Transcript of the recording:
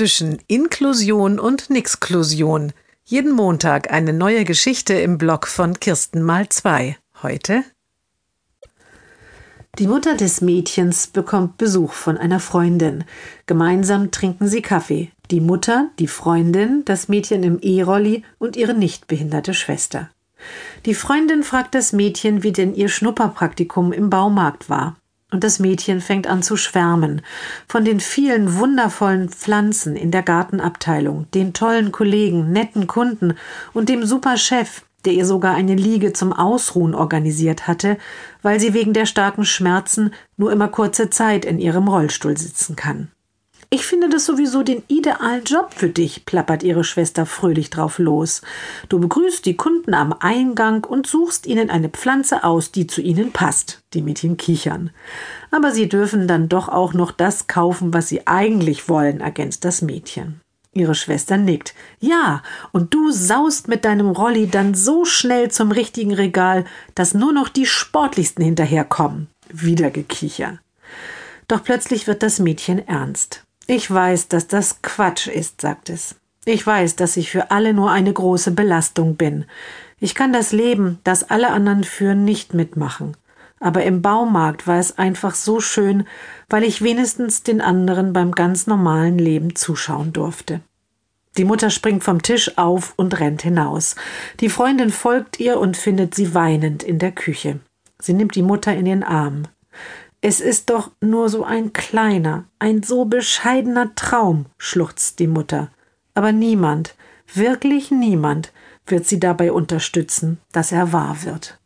zwischen Inklusion und Nixklusion. Jeden Montag eine neue Geschichte im Blog von Kirsten mal zwei. Heute die Mutter des Mädchens bekommt Besuch von einer Freundin. Gemeinsam trinken sie Kaffee. Die Mutter, die Freundin, das Mädchen im E-Rolli und ihre nicht behinderte Schwester. Die Freundin fragt das Mädchen, wie denn ihr Schnupperpraktikum im Baumarkt war. Und das Mädchen fängt an zu schwärmen von den vielen wundervollen Pflanzen in der Gartenabteilung, den tollen Kollegen, netten Kunden und dem super Chef, der ihr sogar eine Liege zum Ausruhen organisiert hatte, weil sie wegen der starken Schmerzen nur immer kurze Zeit in ihrem Rollstuhl sitzen kann. Ich finde das sowieso den idealen Job für dich, plappert ihre Schwester fröhlich drauf los. Du begrüßt die Kunden am Eingang und suchst ihnen eine Pflanze aus, die zu ihnen passt. Die Mädchen kichern. Aber sie dürfen dann doch auch noch das kaufen, was sie eigentlich wollen, ergänzt das Mädchen. Ihre Schwester nickt. Ja, und du saust mit deinem Rolli dann so schnell zum richtigen Regal, dass nur noch die Sportlichsten hinterherkommen. Wieder Gekicher. Doch plötzlich wird das Mädchen ernst. Ich weiß, dass das Quatsch ist, sagt es. Ich weiß, dass ich für alle nur eine große Belastung bin. Ich kann das Leben, das alle anderen führen, nicht mitmachen aber im Baumarkt war es einfach so schön, weil ich wenigstens den anderen beim ganz normalen Leben zuschauen durfte. Die Mutter springt vom Tisch auf und rennt hinaus. Die Freundin folgt ihr und findet sie weinend in der Küche. Sie nimmt die Mutter in den Arm. Es ist doch nur so ein kleiner, ein so bescheidener Traum, schluchzt die Mutter. Aber niemand, wirklich niemand, wird sie dabei unterstützen, dass er wahr wird.